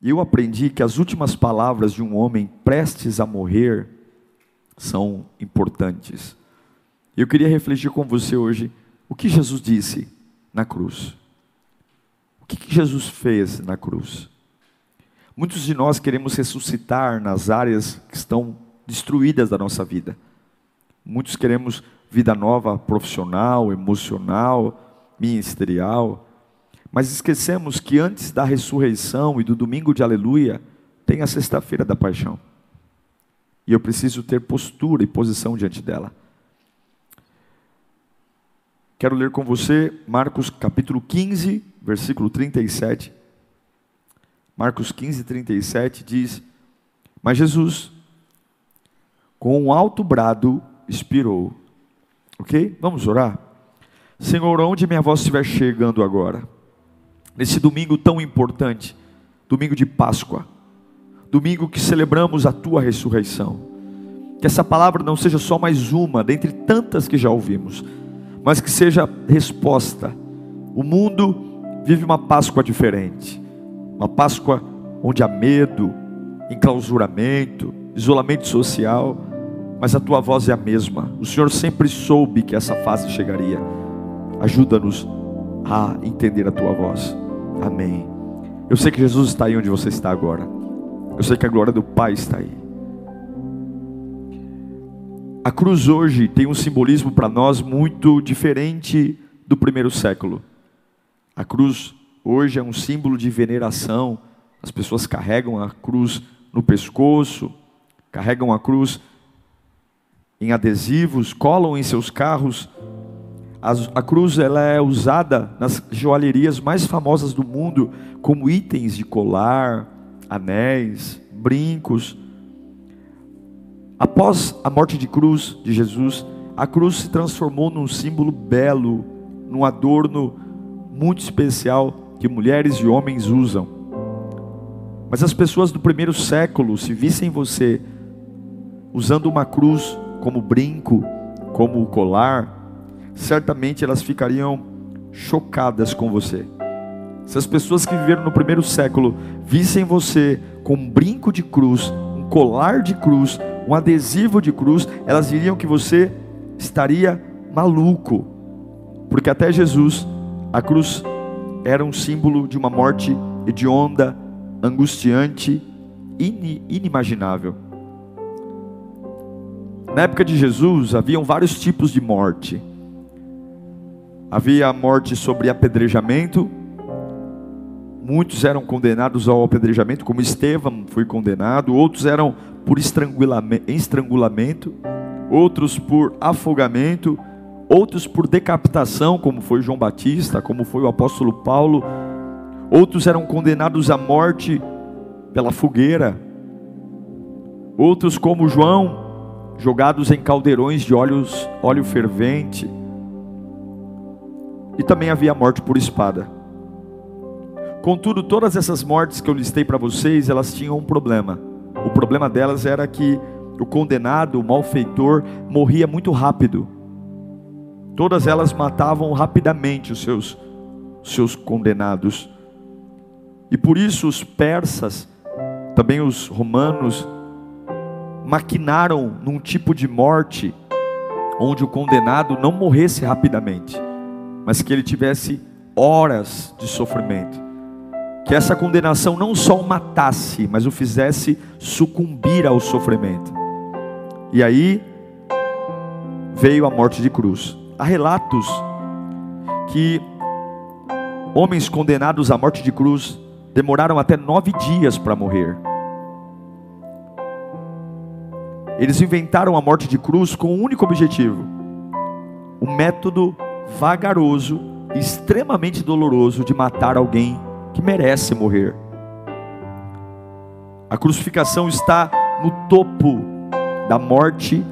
Eu aprendi que as últimas palavras de um homem prestes a morrer são importantes. Eu queria refletir com você hoje o que Jesus disse na cruz. O que Jesus fez na cruz? Muitos de nós queremos ressuscitar nas áreas que estão destruídas da nossa vida. Muitos queremos vida nova profissional, emocional, ministerial. Mas esquecemos que antes da ressurreição e do domingo de aleluia, tem a sexta-feira da paixão. E eu preciso ter postura e posição diante dela. Quero ler com você Marcos capítulo 15, versículo 37. Marcos 15, 37 diz: Mas Jesus, com um alto brado, expirou. Ok? Vamos orar? Senhor, onde minha voz estiver chegando agora, nesse domingo tão importante, domingo de Páscoa, domingo que celebramos a tua ressurreição. Que essa palavra não seja só mais uma dentre tantas que já ouvimos, mas que seja resposta. O mundo vive uma Páscoa diferente, uma Páscoa onde há medo, enclausuramento, isolamento social, mas a tua voz é a mesma. O Senhor sempre soube que essa fase chegaria. Ajuda-nos a entender a tua voz. Amém. Eu sei que Jesus está aí onde você está agora. Eu sei que a glória do Pai está aí. A cruz hoje tem um simbolismo para nós muito diferente do primeiro século. A cruz hoje é um símbolo de veneração. As pessoas carregam a cruz no pescoço, carregam a cruz em adesivos, colam em seus carros a, a cruz ela é usada nas joalherias mais famosas do mundo como itens de colar, anéis, brincos. Após a morte de cruz de Jesus, a cruz se transformou num símbolo belo, num adorno muito especial que mulheres e homens usam. Mas as pessoas do primeiro século, se vissem você usando uma cruz como brinco, como colar, certamente elas ficariam chocadas com você. Se as pessoas que viveram no primeiro século vissem você com um brinco de cruz, um colar de cruz, um adesivo de cruz, elas diriam que você estaria maluco. Porque até Jesus, a cruz era um símbolo de uma morte hedionda, angustiante, inimaginável. Na época de Jesus, haviam vários tipos de morte. Havia a morte sobre apedrejamento. Muitos eram condenados ao apedrejamento, como Estevão foi condenado. Outros eram por estrangulamento. Outros por afogamento. Outros por decapitação, como foi João Batista, como foi o apóstolo Paulo. Outros eram condenados à morte pela fogueira. Outros, como João, jogados em caldeirões de óleos, óleo fervente e também havia morte por espada. Contudo, todas essas mortes que eu listei para vocês, elas tinham um problema. O problema delas era que o condenado, o malfeitor, morria muito rápido. Todas elas matavam rapidamente os seus, seus condenados. E por isso os persas, também os romanos, maquinaram num tipo de morte onde o condenado não morresse rapidamente mas que ele tivesse horas de sofrimento. Que essa condenação não só o matasse, mas o fizesse sucumbir ao sofrimento. E aí veio a morte de cruz. Há relatos que homens condenados à morte de cruz demoraram até nove dias para morrer. Eles inventaram a morte de cruz com um único objetivo: o método vagaroso, extremamente doloroso de matar alguém que merece morrer. A crucificação está no topo da morte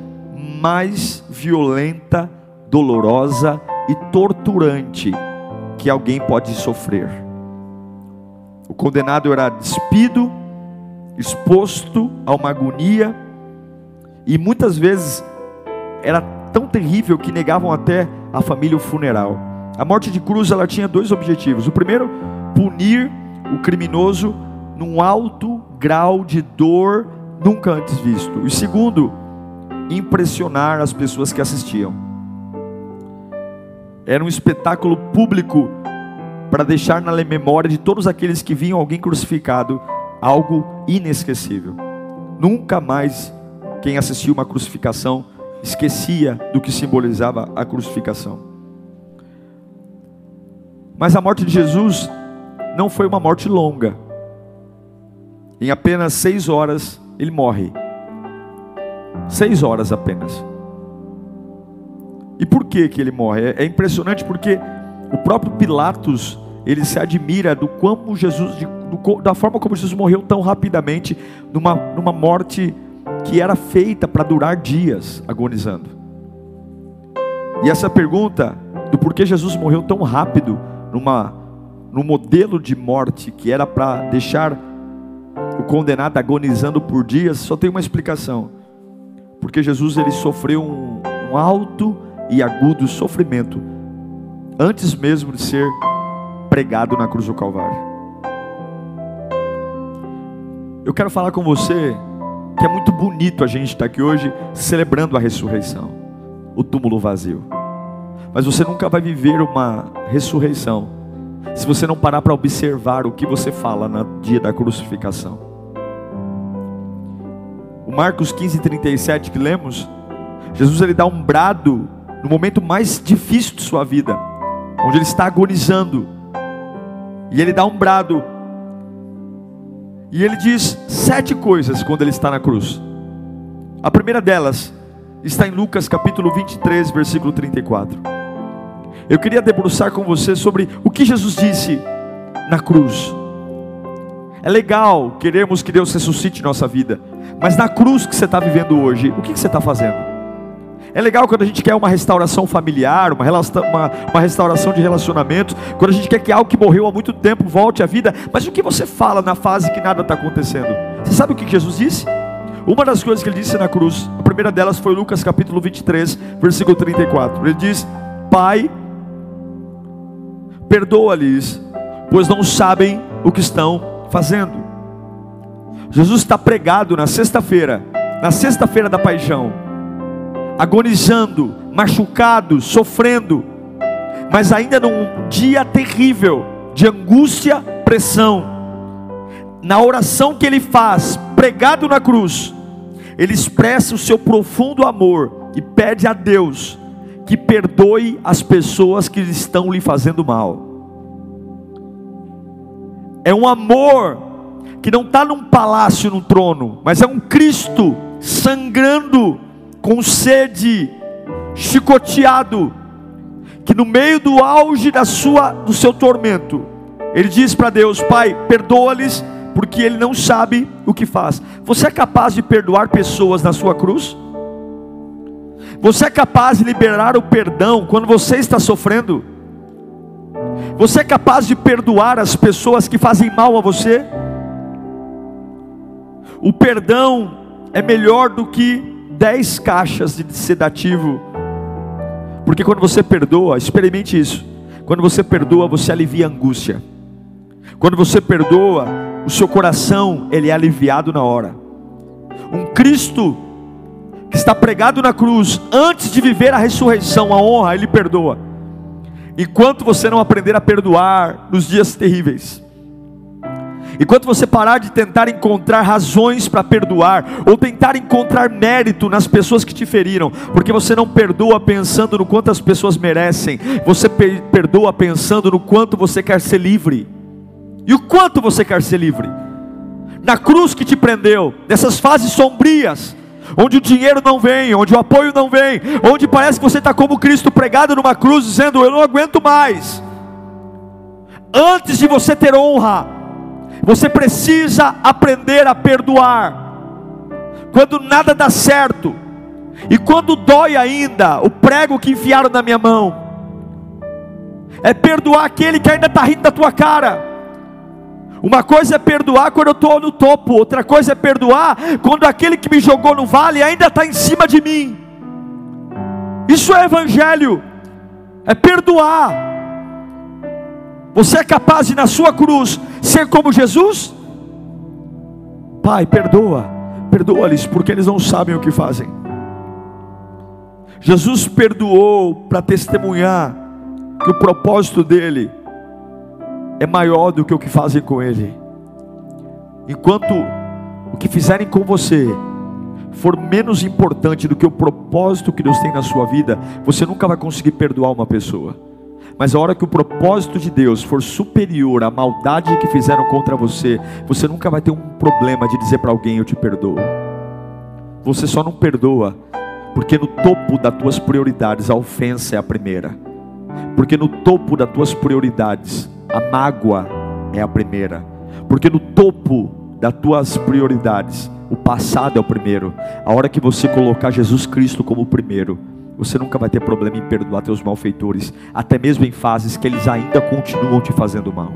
mais violenta, dolorosa e torturante que alguém pode sofrer. O condenado era despido, exposto a uma agonia, e muitas vezes era tão terrível que negavam até a família o funeral. A morte de cruz ela tinha dois objetivos. O primeiro, punir o criminoso num alto grau de dor nunca antes visto. E segundo, impressionar as pessoas que assistiam. Era um espetáculo público para deixar na memória de todos aqueles que viam alguém crucificado algo inesquecível. Nunca mais quem assistiu uma crucificação esquecia do que simbolizava a crucificação. Mas a morte de Jesus não foi uma morte longa. Em apenas seis horas ele morre. Seis horas apenas. E por que que ele morre? É, é impressionante porque o próprio Pilatos ele se admira do como Jesus, da forma como Jesus morreu tão rapidamente, numa, numa morte que era feita para durar dias, agonizando. E essa pergunta do porquê Jesus morreu tão rápido, numa, num modelo de morte que era para deixar o condenado agonizando por dias, só tem uma explicação. Porque Jesus ele sofreu um, um alto e agudo sofrimento antes mesmo de ser pregado na cruz do Calvário. Eu quero falar com você que é muito bonito a gente estar aqui hoje celebrando a ressurreição, o túmulo vazio. Mas você nunca vai viver uma ressurreição se você não parar para observar o que você fala no dia da crucificação. O Marcos 15, 37 que lemos, Jesus ele dá um brado no momento mais difícil de sua vida, onde ele está agonizando, e ele dá um brado, e ele diz sete coisas quando ele está na cruz. A primeira delas está em Lucas capítulo 23, versículo 34. Eu queria debruçar com você sobre o que Jesus disse na cruz. É legal queremos que Deus ressuscite nossa vida, mas na cruz que você está vivendo hoje, o que você está fazendo? É legal quando a gente quer uma restauração familiar, uma, uma, uma restauração de relacionamentos, quando a gente quer que algo que morreu há muito tempo volte à vida, mas o que você fala na fase que nada está acontecendo? Você sabe o que Jesus disse? Uma das coisas que ele disse na cruz, a primeira delas foi Lucas capítulo 23, versículo 34. Ele diz: Pai, perdoa-lhes, pois não sabem o que estão fazendo. Jesus está pregado na sexta-feira, na sexta-feira da paixão agonizando, machucado, sofrendo, mas ainda num dia terrível de angústia, pressão. Na oração que ele faz, pregado na cruz, ele expressa o seu profundo amor e pede a Deus que perdoe as pessoas que estão lhe fazendo mal. É um amor que não está num palácio, num trono, mas é um Cristo sangrando com sede, chicoteado, que no meio do auge da sua, do seu tormento, ele diz para Deus: Pai, perdoa-lhes, porque ele não sabe o que faz. Você é capaz de perdoar pessoas na sua cruz? Você é capaz de liberar o perdão quando você está sofrendo? Você é capaz de perdoar as pessoas que fazem mal a você? O perdão é melhor do que dez caixas de sedativo. Porque quando você perdoa, experimente isso. Quando você perdoa, você alivia a angústia. Quando você perdoa, o seu coração ele é aliviado na hora. Um Cristo que está pregado na cruz, antes de viver a ressurreição, a honra, ele perdoa. Enquanto você não aprender a perdoar nos dias terríveis, Enquanto você parar de tentar encontrar razões para perdoar, ou tentar encontrar mérito nas pessoas que te feriram, porque você não perdoa pensando no quanto as pessoas merecem, você perdoa pensando no quanto você quer ser livre. E o quanto você quer ser livre? Na cruz que te prendeu, nessas fases sombrias, onde o dinheiro não vem, onde o apoio não vem, onde parece que você está como Cristo pregado numa cruz, dizendo: Eu não aguento mais. Antes de você ter honra, Você precisa aprender a perdoar. Quando nada dá certo, e quando dói ainda o prego que enfiaram na minha mão, é perdoar aquele que ainda está rindo da tua cara. Uma coisa é perdoar quando eu estou no topo, outra coisa é perdoar quando aquele que me jogou no vale ainda está em cima de mim. Isso é evangelho, é perdoar. Você é capaz de na sua cruz ser como Jesus? Pai, perdoa, perdoa-lhes porque eles não sabem o que fazem. Jesus perdoou para testemunhar que o propósito dele é maior do que o que fazem com ele. Enquanto o que fizerem com você for menos importante do que o propósito que Deus tem na sua vida, você nunca vai conseguir perdoar uma pessoa. Mas a hora que o propósito de Deus for superior à maldade que fizeram contra você, você nunca vai ter um problema de dizer para alguém: Eu te perdoo. Você só não perdoa, porque no topo das tuas prioridades a ofensa é a primeira. Porque no topo das tuas prioridades, a mágoa é a primeira. Porque no topo das tuas prioridades, o passado é o primeiro. A hora que você colocar Jesus Cristo como o primeiro, você nunca vai ter problema em perdoar teus malfeitores, até mesmo em fases que eles ainda continuam te fazendo mal.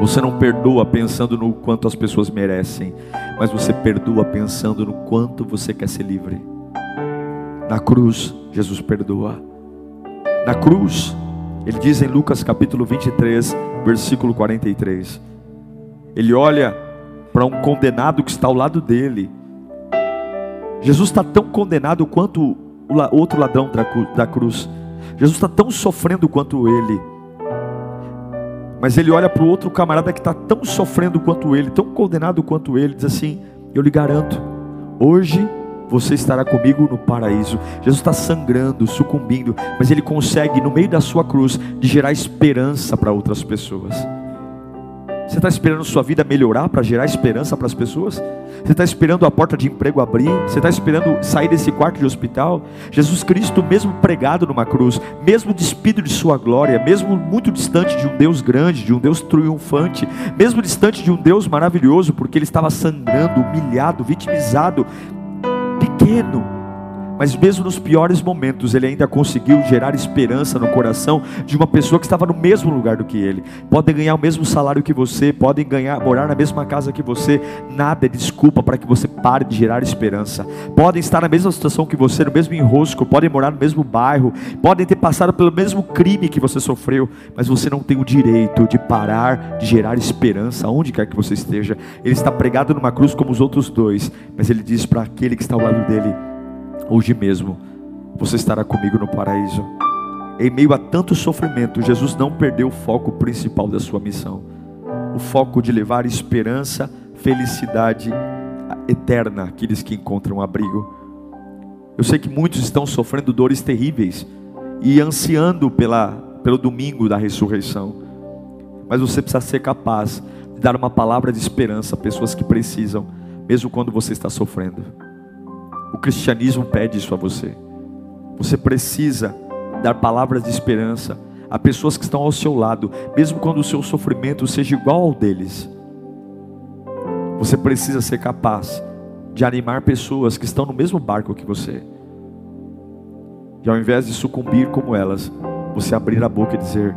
Você não perdoa pensando no quanto as pessoas merecem, mas você perdoa pensando no quanto você quer ser livre. Na cruz, Jesus perdoa na cruz. Ele diz em Lucas capítulo 23, versículo 43. Ele olha para um condenado que está ao lado dele. Jesus está tão condenado quanto o outro ladrão da cruz. Jesus está tão sofrendo quanto ele. Mas ele olha para o outro camarada que está tão sofrendo quanto ele, tão condenado quanto ele, diz assim: Eu lhe garanto, hoje você estará comigo no paraíso. Jesus está sangrando, sucumbindo, mas ele consegue, no meio da sua cruz, de gerar esperança para outras pessoas. Você está esperando sua vida melhorar para gerar esperança para as pessoas? Você está esperando a porta de emprego abrir? Você está esperando sair desse quarto de hospital? Jesus Cristo, mesmo pregado numa cruz, mesmo despido de sua glória, mesmo muito distante de um Deus grande, de um Deus triunfante, mesmo distante de um Deus maravilhoso, porque ele estava sangrando, humilhado, vitimizado, pequeno, mas mesmo nos piores momentos, ele ainda conseguiu gerar esperança no coração de uma pessoa que estava no mesmo lugar do que ele. Podem ganhar o mesmo salário que você, podem ganhar, morar na mesma casa que você, nada é desculpa para que você pare de gerar esperança. Podem estar na mesma situação que você, no mesmo enrosco, podem morar no mesmo bairro, podem ter passado pelo mesmo crime que você sofreu, mas você não tem o direito de parar de gerar esperança onde quer que você esteja. Ele está pregado numa cruz como os outros dois, mas ele diz para aquele que está ao lado dele: hoje mesmo você estará comigo no paraíso. Em meio a tanto sofrimento, Jesus não perdeu o foco principal da sua missão o foco de levar esperança, felicidade eterna àqueles que encontram abrigo. Eu sei que muitos estão sofrendo dores terríveis e ansiando pela, pelo domingo da ressurreição, mas você precisa ser capaz de dar uma palavra de esperança a pessoas que precisam, mesmo quando você está sofrendo. O cristianismo pede isso a você. Você precisa dar palavras de esperança a pessoas que estão ao seu lado, mesmo quando o seu sofrimento seja igual ao deles. Você precisa ser capaz de animar pessoas que estão no mesmo barco que você. E ao invés de sucumbir como elas, você abrir a boca e dizer: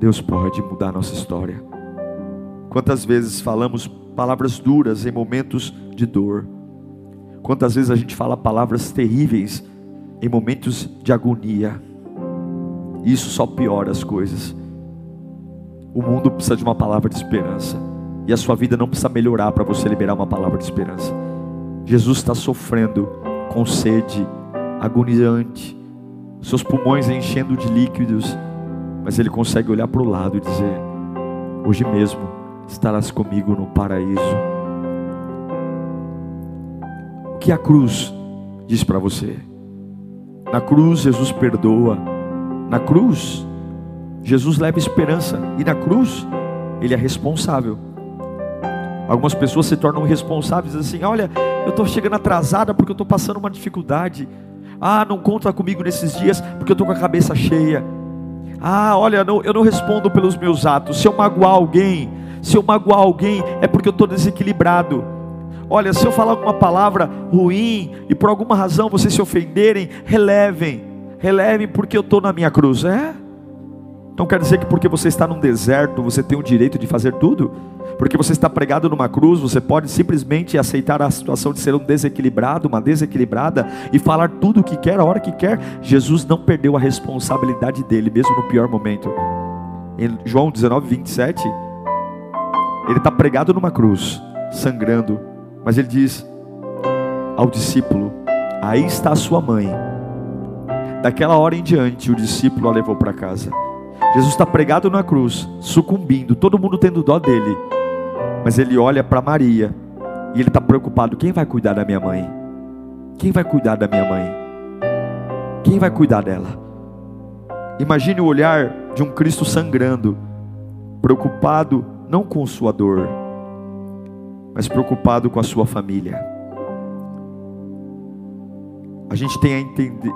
Deus pode mudar nossa história. Quantas vezes falamos palavras duras em momentos de dor? Quantas vezes a gente fala palavras terríveis em momentos de agonia? Isso só piora as coisas. O mundo precisa de uma palavra de esperança. E a sua vida não precisa melhorar para você liberar uma palavra de esperança. Jesus está sofrendo com sede, agonizante, seus pulmões enchendo de líquidos, mas ele consegue olhar para o lado e dizer: Hoje mesmo estarás comigo no paraíso que a cruz diz para você. Na cruz, Jesus perdoa. Na cruz, Jesus leva esperança. E na cruz, Ele é responsável. Algumas pessoas se tornam responsáveis assim: olha, eu estou chegando atrasada porque eu estou passando uma dificuldade. Ah, não conta comigo nesses dias porque eu estou com a cabeça cheia. Ah, olha, eu não respondo pelos meus atos. Se eu magoar alguém, se eu magoar alguém, é porque eu estou desequilibrado. Olha, se eu falar alguma palavra ruim e por alguma razão vocês se ofenderem, relevem, relevem porque eu estou na minha cruz. É? Não quer dizer que porque você está num deserto você tem o direito de fazer tudo? Porque você está pregado numa cruz, você pode simplesmente aceitar a situação de ser um desequilibrado, uma desequilibrada e falar tudo o que quer, a hora que quer. Jesus não perdeu a responsabilidade dele, mesmo no pior momento. Em João 19, 27, ele está pregado numa cruz, sangrando, mas ele diz ao discípulo: Aí está a sua mãe. Daquela hora em diante, o discípulo a levou para casa. Jesus está pregado na cruz, sucumbindo, todo mundo tendo dó dele. Mas ele olha para Maria e ele está preocupado: quem vai cuidar da minha mãe? Quem vai cuidar da minha mãe? Quem vai cuidar dela? Imagine o olhar de um Cristo sangrando, preocupado não com sua dor, mas preocupado com a sua família. A gente tem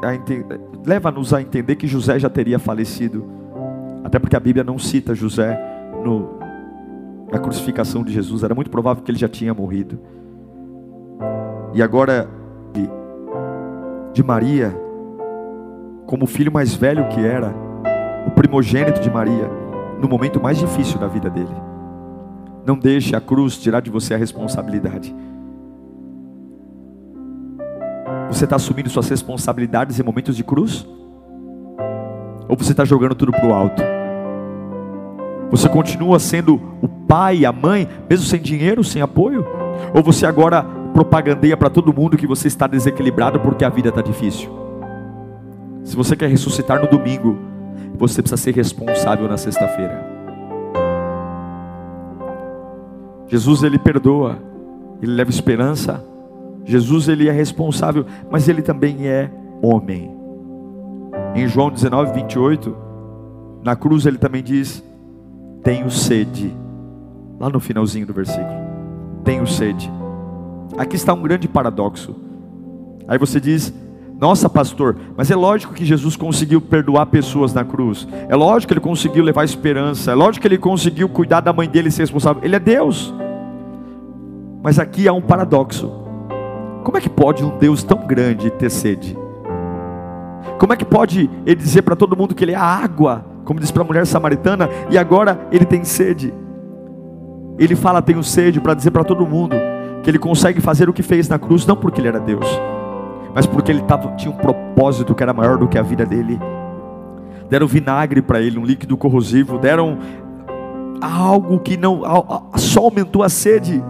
a entender, leva-nos a entender que José já teria falecido, até porque a Bíblia não cita José no, na crucificação de Jesus, era muito provável que ele já tinha morrido. E agora, de Maria, como o filho mais velho que era, o primogênito de Maria, no momento mais difícil da vida dele. Não deixe a cruz tirar de você a responsabilidade. Você está assumindo suas responsabilidades em momentos de cruz? Ou você está jogando tudo para o alto? Você continua sendo o pai, a mãe, mesmo sem dinheiro, sem apoio? Ou você agora propagandeia para todo mundo que você está desequilibrado porque a vida está difícil? Se você quer ressuscitar no domingo, você precisa ser responsável na sexta-feira. Jesus ele perdoa, ele leva esperança. Jesus ele é responsável, mas ele também é homem. Em João 19, 28, na cruz ele também diz: tenho sede. Lá no finalzinho do versículo. Tenho sede. Aqui está um grande paradoxo. Aí você diz: Nossa, pastor, mas é lógico que Jesus conseguiu perdoar pessoas na cruz. É lógico que ele conseguiu levar esperança. É lógico que ele conseguiu cuidar da mãe dele e ser responsável. Ele é Deus. Mas aqui há um paradoxo. Como é que pode um Deus tão grande ter sede? Como é que pode ele dizer para todo mundo que ele é a água como disse para a mulher samaritana, e agora ele tem sede. Ele fala tenho sede para dizer para todo mundo que ele consegue fazer o que fez na cruz, não porque ele era Deus, mas porque ele tava, tinha um propósito que era maior do que a vida dele. Deram vinagre para ele, um líquido corrosivo, deram algo que não só aumentou a sede.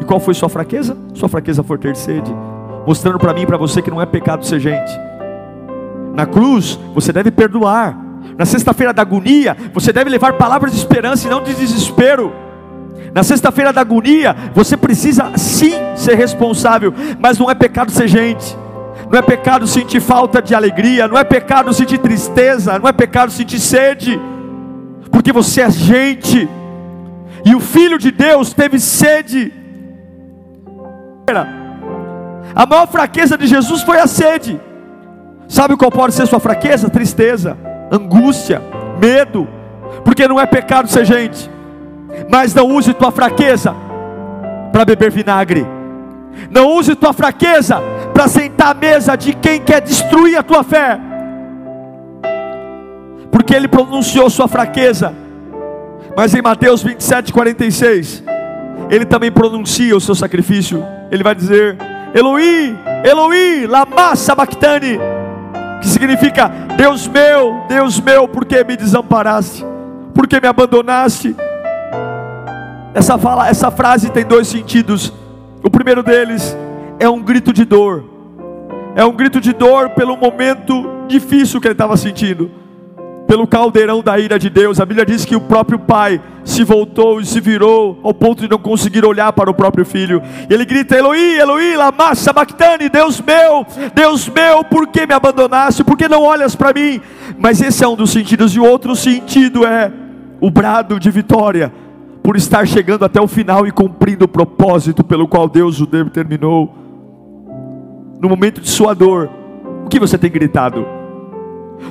E qual foi sua fraqueza? Sua fraqueza foi ter sede, mostrando para mim e para você que não é pecado ser gente. Na cruz, você deve perdoar. Na sexta-feira da agonia, você deve levar palavras de esperança e não de desespero. Na sexta-feira da agonia, você precisa sim ser responsável, mas não é pecado ser gente. Não é pecado sentir falta de alegria, não é pecado sentir tristeza, não é pecado sentir sede, porque você é gente. E o filho de Deus teve sede. A maior fraqueza de Jesus foi a sede. Sabe qual pode ser sua fraqueza? Tristeza, angústia, medo, porque não é pecado ser gente. Mas não use tua fraqueza para beber vinagre. Não use tua fraqueza para sentar à mesa de quem quer destruir a tua fé. Porque ele pronunciou sua fraqueza. Mas em Mateus 27, 46, ele também pronuncia o seu sacrifício. Ele vai dizer: Eloí, Eloí, lama sabachthani que significa Deus meu, Deus meu, por que me desamparaste? Por que me abandonaste? Essa, fala, essa frase tem dois sentidos. O primeiro deles é um grito de dor. É um grito de dor pelo momento difícil que ele estava sentindo pelo caldeirão da ira de Deus. A Bíblia diz que o próprio pai se voltou e se virou ao ponto de não conseguir olhar para o próprio filho. E ele grita: Eloí, Eloí, lama sabachthani, Deus meu, Deus meu, por que me abandonaste? Por que não olhas para mim? Mas esse é um dos sentidos. E o outro sentido é o brado de vitória por estar chegando até o final e cumprindo o propósito pelo qual Deus o determinou. No momento de sua dor, o que você tem gritado?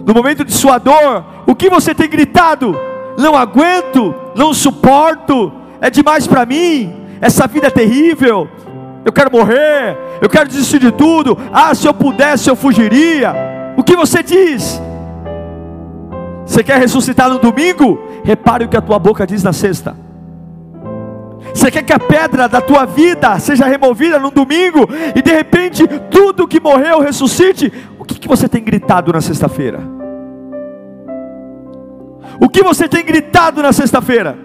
No momento de sua dor, o que você tem gritado? Não aguento, não suporto, é demais para mim, essa vida é terrível, eu quero morrer, eu quero desistir de tudo. Ah, se eu pudesse, eu fugiria. O que você diz? Você quer ressuscitar no domingo? Repare o que a tua boca diz na sexta. Você quer que a pedra da tua vida seja removida no domingo e de repente tudo que morreu ressuscite? O que, que você tem gritado na sexta-feira? O que você tem gritado na sexta-feira?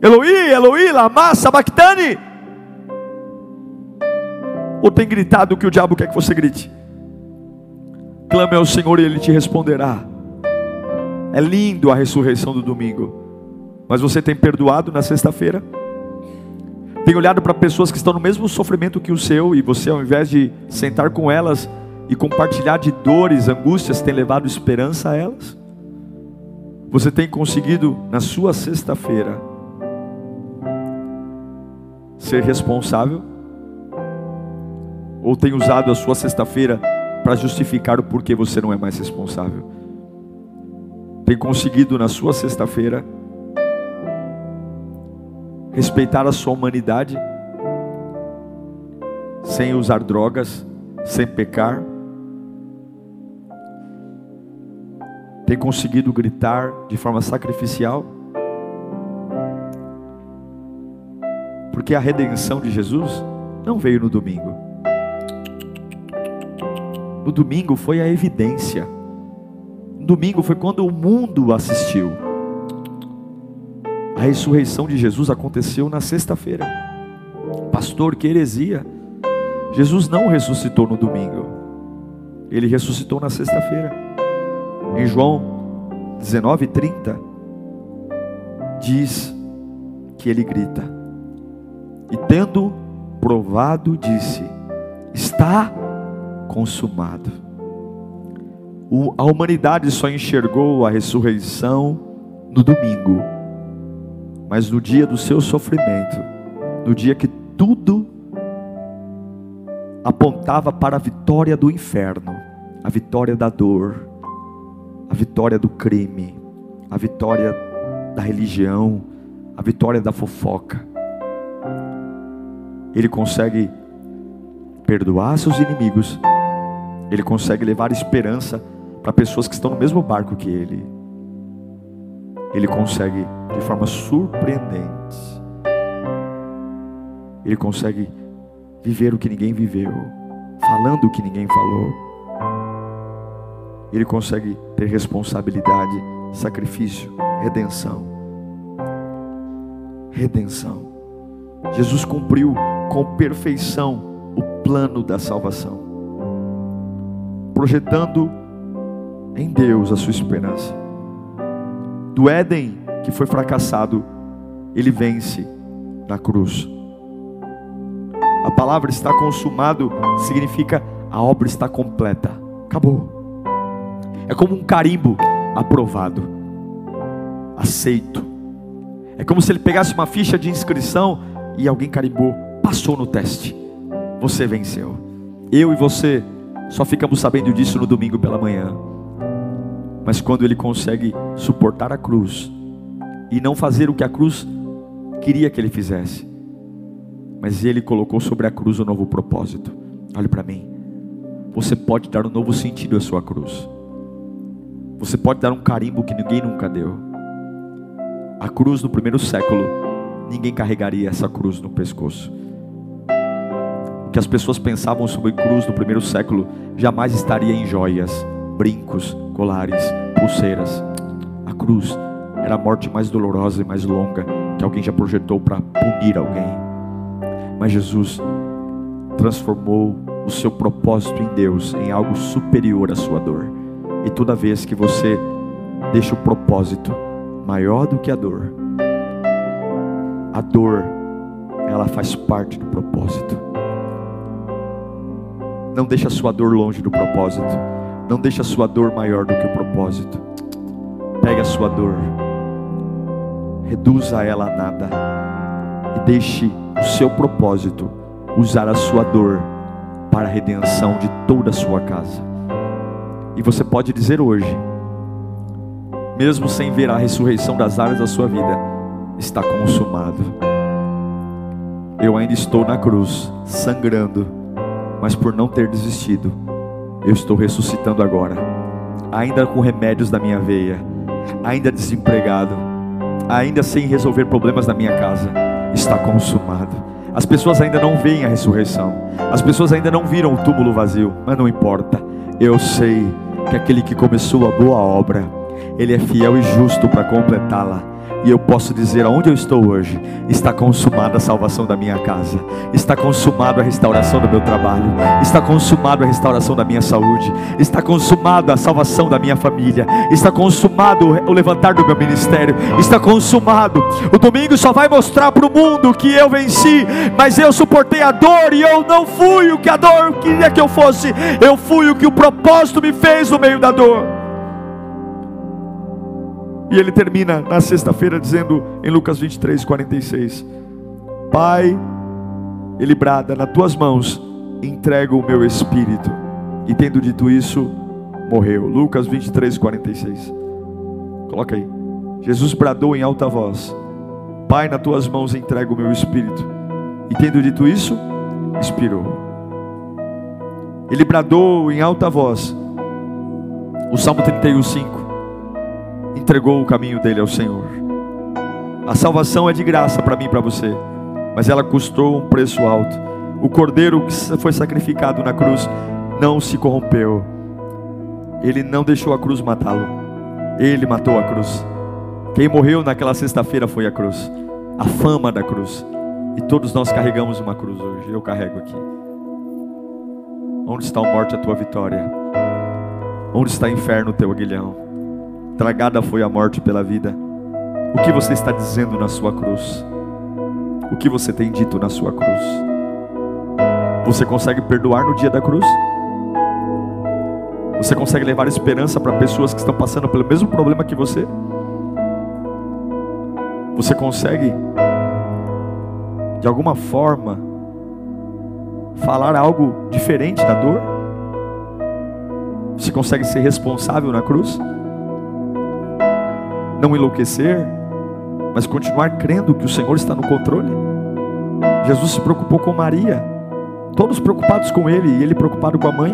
Eloí, Eloí, Lama, Sabactani? Ou tem gritado o que o diabo quer que você grite? Clame ao Senhor e Ele te responderá. É lindo a ressurreição do domingo. Mas você tem perdoado na sexta-feira? Tem olhado para pessoas que estão no mesmo sofrimento que o seu e você, ao invés de sentar com elas e compartilhar de dores, angústias, tem levado esperança a elas? Você tem conseguido na sua sexta-feira ser responsável? Ou tem usado a sua sexta-feira para justificar o porquê você não é mais responsável? Tem conseguido na sua sexta-feira respeitar a sua humanidade, sem usar drogas, sem pecar. Tem conseguido gritar de forma sacrificial? Porque a redenção de Jesus não veio no domingo. No domingo foi a evidência. No domingo foi quando o mundo assistiu. A ressurreição de Jesus aconteceu na sexta-feira. Pastor, que heresia. Jesus não ressuscitou no domingo. Ele ressuscitou na sexta-feira. Em João 19:30 diz que ele grita: "E tendo provado, disse: Está consumado." a humanidade só enxergou a ressurreição no domingo mas no dia do seu sofrimento, no dia que tudo apontava para a vitória do inferno, a vitória da dor, a vitória do crime, a vitória da religião, a vitória da fofoca. Ele consegue perdoar seus inimigos, ele consegue levar esperança para pessoas que estão no mesmo barco que ele ele consegue de forma surpreendente. Ele consegue viver o que ninguém viveu, falando o que ninguém falou. Ele consegue ter responsabilidade, sacrifício, redenção. Redenção. Jesus cumpriu com perfeição o plano da salvação, projetando em Deus a sua esperança do Éden que foi fracassado, ele vence na cruz. A palavra está consumado significa a obra está completa. Acabou. É como um carimbo aprovado, aceito. É como se ele pegasse uma ficha de inscrição e alguém carimbou, passou no teste. Você venceu. Eu e você só ficamos sabendo disso no domingo pela manhã. Mas quando ele consegue suportar a cruz e não fazer o que a cruz queria que ele fizesse, mas ele colocou sobre a cruz um novo propósito. Olhe para mim. Você pode dar um novo sentido à sua cruz. Você pode dar um carimbo que ninguém nunca deu. A cruz no primeiro século, ninguém carregaria essa cruz no pescoço. O que as pessoas pensavam sobre cruz no primeiro século jamais estaria em joias, brincos, colares, pulseiras. A cruz era a morte mais dolorosa e mais longa que alguém já projetou para punir alguém. Mas Jesus transformou o seu propósito em Deus em algo superior à sua dor. E toda vez que você deixa o propósito maior do que a dor, a dor ela faz parte do propósito. Não deixa a sua dor longe do propósito. Não deixe a sua dor maior do que o propósito. Pegue a sua dor, reduza ela a nada e deixe o seu propósito usar a sua dor para a redenção de toda a sua casa. E você pode dizer hoje, mesmo sem ver a ressurreição das áreas da sua vida, está consumado. Eu ainda estou na cruz, sangrando, mas por não ter desistido, eu estou ressuscitando agora, ainda com remédios da minha veia, ainda desempregado, ainda sem resolver problemas na minha casa, está consumado. As pessoas ainda não veem a ressurreição, as pessoas ainda não viram o túmulo vazio, mas não importa, eu sei que aquele que começou a boa obra, ele é fiel e justo para completá-la e eu posso dizer aonde eu estou hoje, está consumada a salvação da minha casa, está consumada a restauração do meu trabalho, está consumada a restauração da minha saúde, está consumada a salvação da minha família, está consumado o levantar do meu ministério, está consumado. O domingo só vai mostrar para o mundo que eu venci, mas eu suportei a dor e eu não fui o que a dor queria que eu fosse, eu fui o que o propósito me fez no meio da dor. E ele termina na sexta-feira dizendo em Lucas 23, 46: Pai, ele brada, nas tuas mãos entrego o meu espírito. E tendo dito isso, morreu. Lucas 23, 46. Coloca aí. Jesus bradou em alta voz: Pai, nas tuas mãos entrego o meu espírito. E tendo dito isso, expirou. Ele bradou em alta voz. O Salmo 31, 5 entregou o caminho dele ao Senhor. A salvação é de graça para mim e para você, mas ela custou um preço alto. O cordeiro que foi sacrificado na cruz não se corrompeu. Ele não deixou a cruz matá-lo. Ele matou a cruz. Quem morreu naquela sexta-feira foi a cruz. A fama da cruz. E todos nós carregamos uma cruz hoje. Eu carrego aqui. Onde está a morte a tua vitória? Onde está o inferno o teu aguilhão? Tragada foi a morte pela vida. O que você está dizendo na sua cruz? O que você tem dito na sua cruz? Você consegue perdoar no dia da cruz? Você consegue levar esperança para pessoas que estão passando pelo mesmo problema que você? Você consegue, de alguma forma, falar algo diferente da dor? Você consegue ser responsável na cruz? Não enlouquecer, mas continuar crendo que o Senhor está no controle. Jesus se preocupou com Maria, todos preocupados com ele e ele preocupado com a mãe.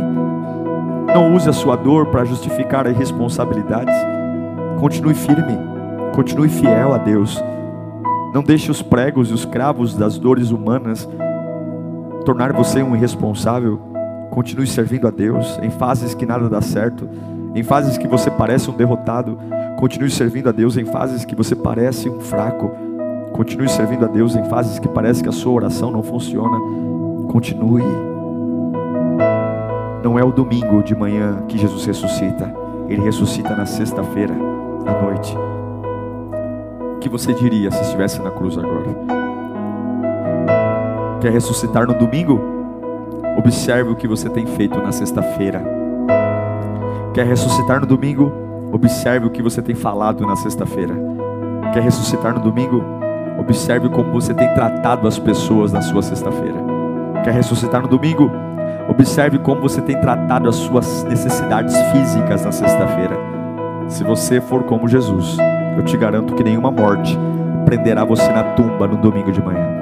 Não use a sua dor para justificar as responsabilidades. Continue firme, continue fiel a Deus. Não deixe os pregos e os cravos das dores humanas tornar você um irresponsável. Continue servindo a Deus em fases que nada dá certo, em fases que você parece um derrotado. Continue servindo a Deus em fases que você parece um fraco. Continue servindo a Deus em fases que parece que a sua oração não funciona. Continue. Não é o domingo de manhã que Jesus ressuscita. Ele ressuscita na sexta-feira à noite. O que você diria se estivesse na cruz agora? Quer ressuscitar no domingo? Observe o que você tem feito na sexta-feira. Quer ressuscitar no domingo? Observe o que você tem falado na sexta-feira. Quer ressuscitar no domingo? Observe como você tem tratado as pessoas na sua sexta-feira. Quer ressuscitar no domingo? Observe como você tem tratado as suas necessidades físicas na sexta-feira. Se você for como Jesus, eu te garanto que nenhuma morte prenderá você na tumba no domingo de manhã.